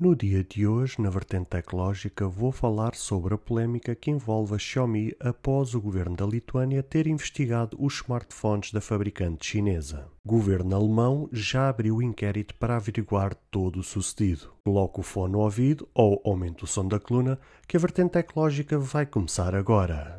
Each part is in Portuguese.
No dia de hoje, na vertente tecnológica, vou falar sobre a polémica que envolve a Xiaomi após o governo da Lituânia ter investigado os smartphones da fabricante chinesa. O governo alemão já abriu inquérito para averiguar todo o sucedido. Coloque o fone no ouvido ou aumente o som da coluna, que a vertente tecnológica vai começar agora.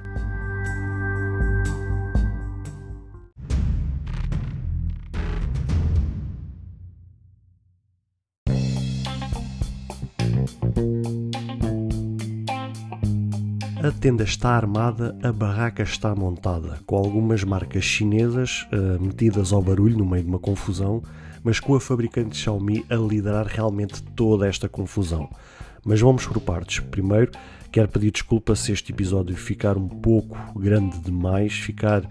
Tenda está armada, a barraca está montada, com algumas marcas chinesas uh, metidas ao barulho no meio de uma confusão, mas com a fabricante Xiaomi a liderar realmente toda esta confusão. Mas vamos por partes. Primeiro, quero pedir desculpa se este episódio ficar um pouco grande demais, ficar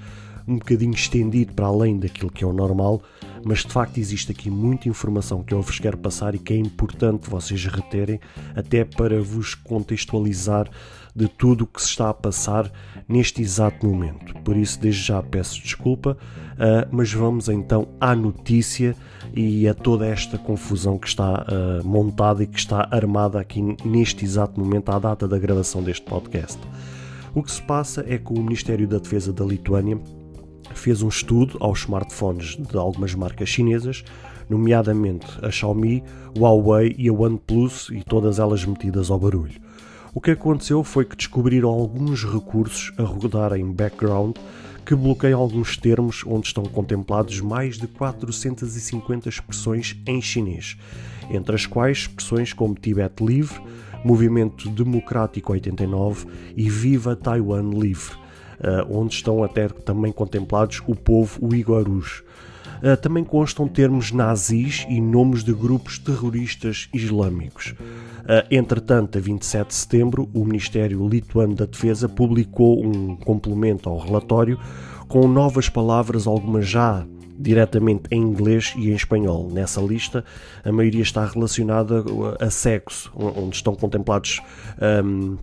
um bocadinho estendido para além daquilo que é o normal, mas de facto existe aqui muita informação que eu vos quero passar e que é importante vocês reterem, até para vos contextualizar de tudo o que se está a passar neste exato momento. Por isso, desde já peço desculpa, uh, mas vamos então à notícia e a toda esta confusão que está uh, montada e que está armada aqui neste exato momento, à data da gravação deste podcast. O que se passa é que o Ministério da Defesa da Lituânia fez um estudo aos smartphones de algumas marcas chinesas, nomeadamente a Xiaomi, Huawei e a OnePlus, e todas elas metidas ao barulho. O que aconteceu foi que descobriram alguns recursos a rodar em background que bloqueiam alguns termos onde estão contemplados mais de 450 expressões em chinês, entre as quais expressões como Tibete Livre, Movimento Democrático 89 e Viva Taiwan Livre, eh, onde estão até também contemplados o povo uigurus. Eh, também constam termos nazis e nomes de grupos terroristas islâmicos. Eh, entretanto, a 27 de setembro, o Ministério Lituano da Defesa publicou um complemento ao relatório com novas palavras, algumas já diretamente em inglês e em espanhol. Nessa lista, a maioria está relacionada a sexo, onde estão contemplados um,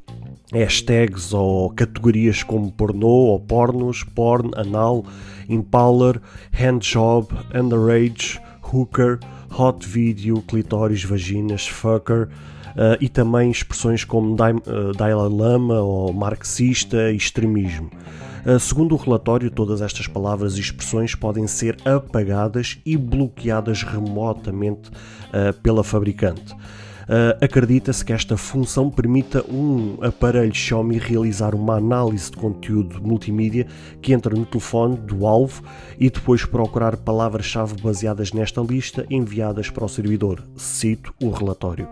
hashtags ou categorias como pornô ou pornos, porn, anal, impaler, handjob, underage, hooker, hot video, clitóris, vaginas, fucker. Uh, e também expressões como uh, Dalai Lama ou marxista e extremismo. Uh, segundo o relatório, todas estas palavras e expressões podem ser apagadas e bloqueadas remotamente pela fabricante. Uh, Acredita-se que esta função permita um aparelho Xiaomi realizar uma análise de conteúdo multimídia que entra no telefone do alvo e depois procurar palavras-chave baseadas nesta lista enviadas para o servidor. Cito o relatório.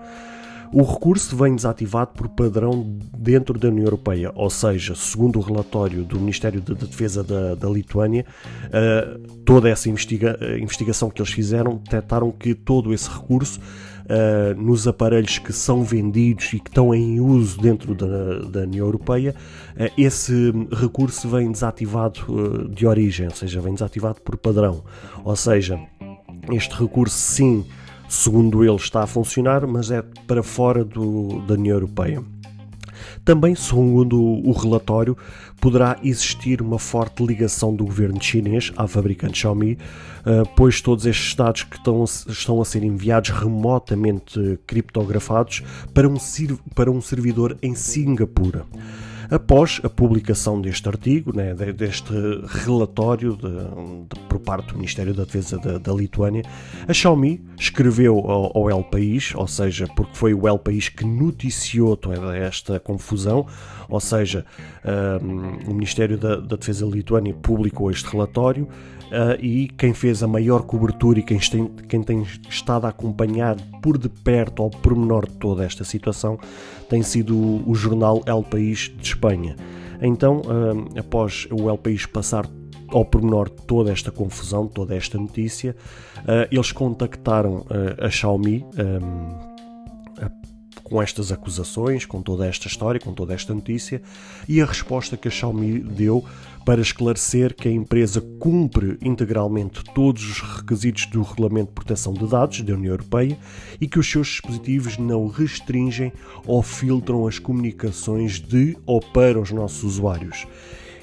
O recurso vem desativado por padrão dentro da União Europeia, ou seja, segundo o relatório do Ministério da Defesa da, da Lituânia, uh, toda essa investiga investigação que eles fizeram detectaram que todo esse recurso uh, nos aparelhos que são vendidos e que estão em uso dentro da, da União Europeia, uh, esse recurso vem desativado de origem, ou seja, vem desativado por padrão. Ou seja, este recurso sim segundo ele, está a funcionar, mas é para fora do, da União Europeia. Também, segundo o relatório, poderá existir uma forte ligação do governo chinês à fabricante Xiaomi, eh, pois todos estes dados que estão, estão a ser enviados remotamente criptografados para um, para um servidor em Singapura. Após a publicação deste artigo, né, deste relatório de, de, por parte do Ministério da Defesa da, da Lituânia, a Xiaomi escreveu ao, ao El País, ou seja, porque foi o El País que noticiou toda esta confusão, ou seja, um, o Ministério da, da Defesa da Lituânia publicou este relatório Uh, e quem fez a maior cobertura e quem tem, quem tem estado a acompanhar por de perto ao pormenor de toda esta situação tem sido o, o jornal El País de Espanha. Então, uh, após o El País passar ao pormenor toda esta confusão, toda esta notícia, uh, eles contactaram a Xiaomi. Com estas acusações, com toda esta história, com toda esta notícia, e a resposta que a Xiaomi deu para esclarecer que a empresa cumpre integralmente todos os requisitos do Regulamento de Proteção de Dados da União Europeia e que os seus dispositivos não restringem ou filtram as comunicações de ou para os nossos usuários.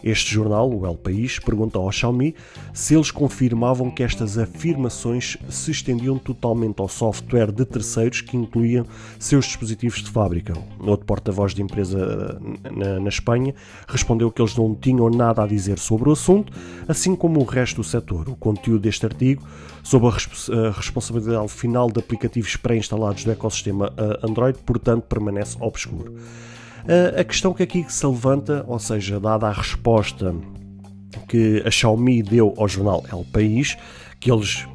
Este jornal, o El País, pergunta ao Xiaomi se eles confirmavam que estas afirmações se estendiam totalmente ao software de terceiros que incluíam seus dispositivos de fábrica. Outro porta-voz de empresa eh, na, na, Espanha respondeu que eles não tinham nada a dizer sobre o assunto, assim como o resto do setor. O conteúdo deste artigo, sob a, a responsabilidade final de aplicativos pré-instalados do ecossistema eh, Android, portanto, permanece obscuro. A questão que aqui se levanta, ou seja, dada a resposta que a Xiaomi deu ao jornal El País, que eles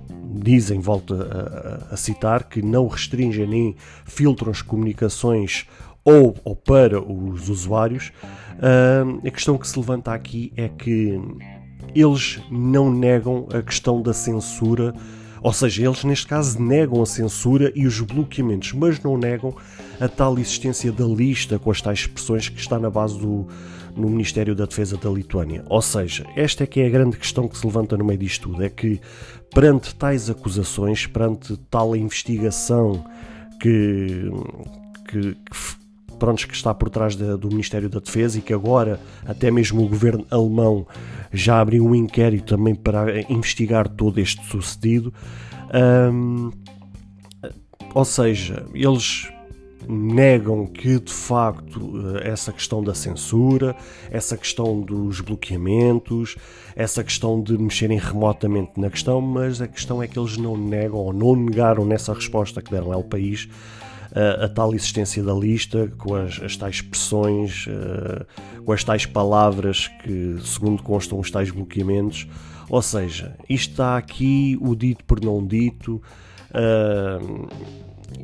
dizem, volto a, a, citar, que não restringem nem filtram as comunicações ou, ou para os usuários, a questão que se levanta aqui é que eles não negam a questão da censura ou seja, eles neste caso negam a censura e os bloqueamentos, mas não negam a tal existência da lista com as tais expressões que está na base do no Ministério da Defesa da Lituânia. Ou seja, esta é que é a grande questão que se levanta no meio disto tudo, é que perante tais acusações, perante tal investigação que, que, que prontos, que está por trás de, do Ministério da Defesa e que agora até mesmo o governo alemão já abriu um inquérito também para investigar todo este sucedido. Um, ou seja, eles negam que de facto essa questão da censura, essa questão dos bloqueamentos, essa questão de mexerem remotamente na questão, mas a questão é que eles não negam ou não negaram nessa resposta que deram ao país a, a tal existência da lista, com as, as tais expressões, uh, com as tais palavras que, segundo constam, os tais bloqueamentos. Ou seja, isto está aqui, o dito por não dito, uh,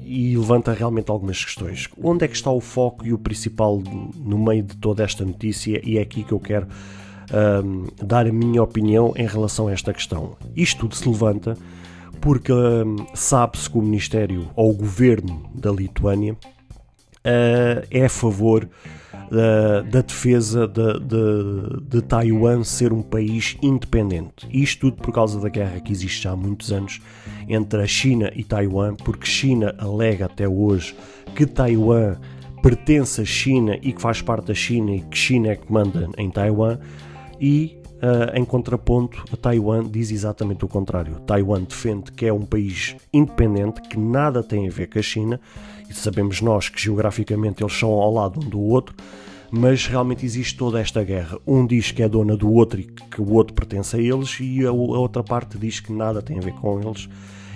e levanta realmente algumas questões. Onde é que está o foco e o principal no meio de toda esta notícia? E é aqui que eu quero uh, dar a minha opinião em relação a esta questão. Isto tudo se levanta porque hum, sabe-se que o Ministério ou o Governo da Lituânia uh, é a favor uh, da defesa de, de, de, Taiwan ser um país independente. Isto tudo por causa da guerra que existe já há muitos anos entre a China e Taiwan, porque China alega até hoje que Taiwan pertence à China e que faz parte da China e que China é que manda em Taiwan e Uh, em contraponto, a Taiwan diz exatamente o contrário. Taiwan defende que é um país independente, que nada tem a ver com a China, e sabemos nós que geograficamente eles são ao lado um do outro, mas realmente existe toda esta guerra. Um diz que é dona do outro e que o outro pertence a eles, e a, outra parte diz que nada tem a ver com eles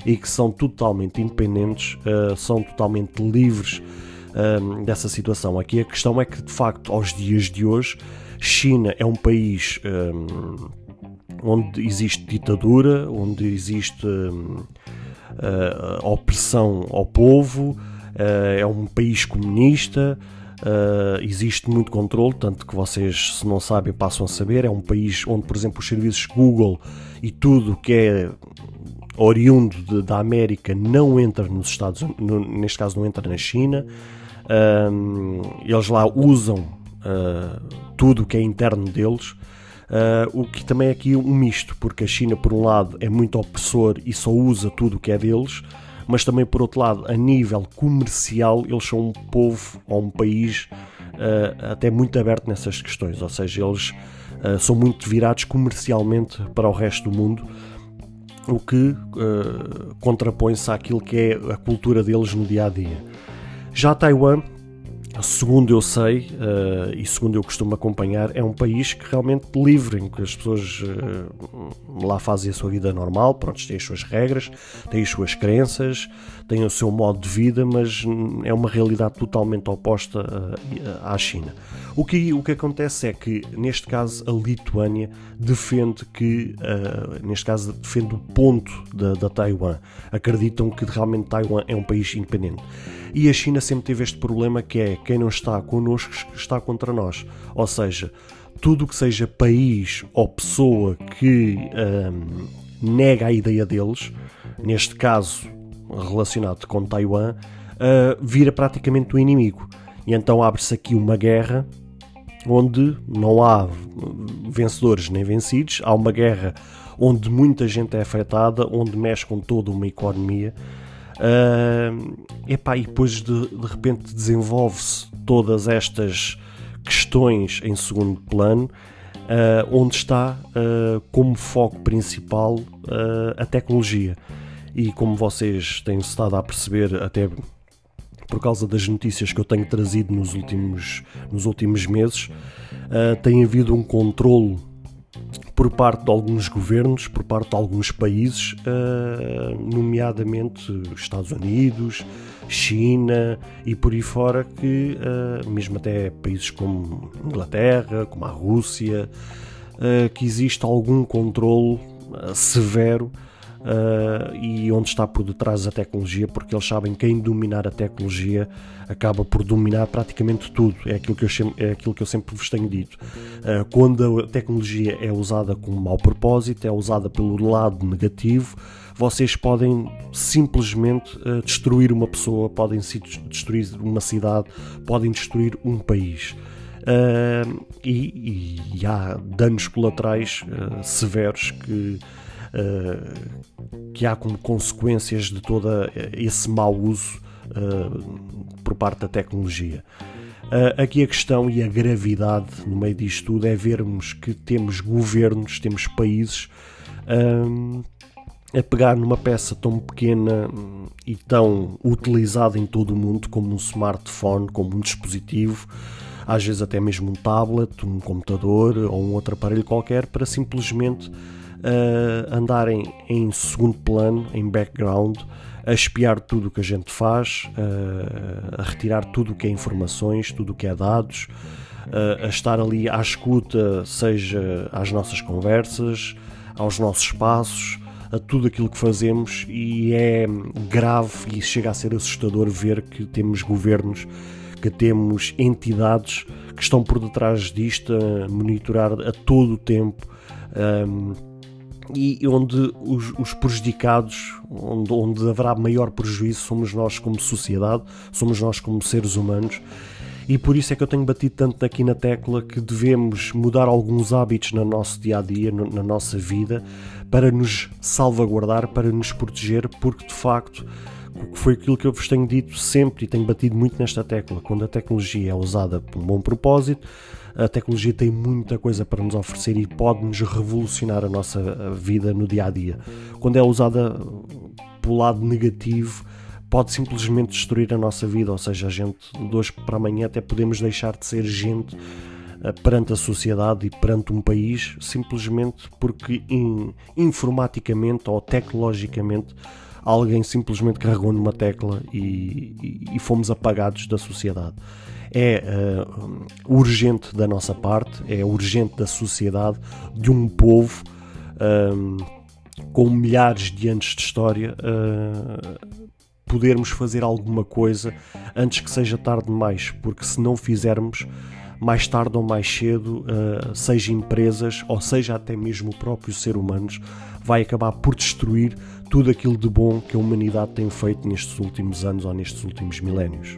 e que são totalmente independentes, uh, são totalmente livres uh, dessa situação. Aqui a questão é que, de facto, aos dias de hoje, China é um país um, onde existe ditadura, onde existe um, uh, opressão ao povo, uh, é um país comunista. Uh, existe muito controle, tanto que vocês, se não sabem, passam a saber. É um país onde, por exemplo, os serviços Google e tudo que é oriundo de, da América não entra nos Estados Unidos, neste caso, não entra na China. Um, eles lá usam uh, tudo o que é interno deles. Uh, o que também é aqui um misto, porque a China, por um lado, é muito opressor e só usa tudo o que é deles, mas também, por outro lado, a nível comercial, eles são um povo ou um país uh, até muito aberto nessas questões, ou seja, eles uh, são muito virados comercialmente para o resto do mundo, o que contrapõe-se àquilo que é a cultura deles no dia a dia. Já Taiwan segundo eu sei uh, e segundo eu costumo acompanhar, é um país que realmente livre, em que as pessoas uh, lá fazem a sua vida normal, pronto, têm as suas regras, têm as suas crenças, têm o seu modo de vida, mas é uma realidade totalmente oposta uh, à China. O que, o que acontece é que, neste caso, a Lituânia defende que, neste caso, defende o ponto da, da Taiwan. Acreditam que realmente Taiwan é um país independente. E a China sempre teve este problema que é quem não está connosco está contra nós. Ou seja, tudo que seja país ou pessoa que hum, nega a ideia deles, neste caso relacionado com Taiwan, uh, vira praticamente o inimigo. E então abre-se aqui uma guerra onde não há vencedores nem vencidos, há uma guerra onde muita gente é afetada, onde mexe com toda uma economia. Uh, epá, e depois de, de repente desenvolve-se todas estas questões em segundo plano, uh, onde está uh, como foco principal uh, a tecnologia. E como vocês têm estado a perceber, até por causa das notícias que eu tenho trazido nos últimos, nos últimos meses, tem havido um controlo por parte de alguns governos, por parte de alguns países, nomeadamente Estados Unidos, China e por aí fora, que uh, mesmo até países como Inglaterra, como a Rússia, uh, que existe algum controle severo uh, e onde está por detrás da tecnologia, porque eles sabem que quem dominar a tecnologia acaba por dominar praticamente tudo. É aquilo que eu, é aquilo que eu sempre vos tenho dito. Uh, quando a tecnologia é usada com mau propósito, é usada pelo lado negativo, vocês podem simplesmente uh, destruir uma pessoa, podem destruir uma cidade, podem destruir um país. Uh, e, e, há danos colaterais uh, severos que que há como consequências de todo esse mau uso uh, por parte da tecnologia. Aqui a questão e a gravidade no meio disto tudo é vermos que temos governos, temos países a pegar numa peça tão pequena e tão utilizada em todo o mundo como um smartphone, como um dispositivo, às vezes até mesmo um tablet, um computador ou um outro aparelho qualquer, para simplesmente uh, andarem em segundo plano, em background, a espiar tudo o que a gente faz, uh, a retirar tudo o que é informações, tudo o que é dados, uh, a estar ali à escuta, seja às nossas conversas, aos nossos passos, a tudo aquilo que fazemos. E é grave e chega a ser assustador ver que temos governos, que temos entidades que estão por detrás disto a monitorar a todo o tempo um, e onde os, os prejudicados, onde, onde haverá maior prejuízo, somos nós como sociedade, somos nós como seres humanos. E por isso é que eu tenho batido tanto aqui na tecla que devemos mudar alguns hábitos no nosso dia a dia, na nossa vida, para nos salvaguardar, para nos proteger, porque de facto foi aquilo que eu vos tenho dito sempre e tenho batido muito nesta tecla. Quando a tecnologia é usada por um bom propósito, a tecnologia tem muita coisa para nos oferecer e pode-nos revolucionar a nossa vida no dia a dia. Quando é usada pelo lado negativo, pode simplesmente destruir a nossa vida, ou seja, a gente de hoje para amanhã até podemos deixar de ser gente eh, perante a sociedade e perante um país, simplesmente porque in, informaticamente ou tecnologicamente alguém simplesmente carregou numa tecla e, e, e fomos apagados da sociedade. É uh, urgente da nossa parte, é urgente da sociedade, de um povo eh, com milhares de anos de história, uh, podermos fazer alguma coisa antes que seja tarde demais, porque se não fizermos, mais tarde ou mais cedo, uh, seja empresas ou seja até mesmo o próprio ser humanos, vai acabar por destruir tudo aquilo de bom que a humanidade tem feito nestes últimos anos ou nestes últimos milénios.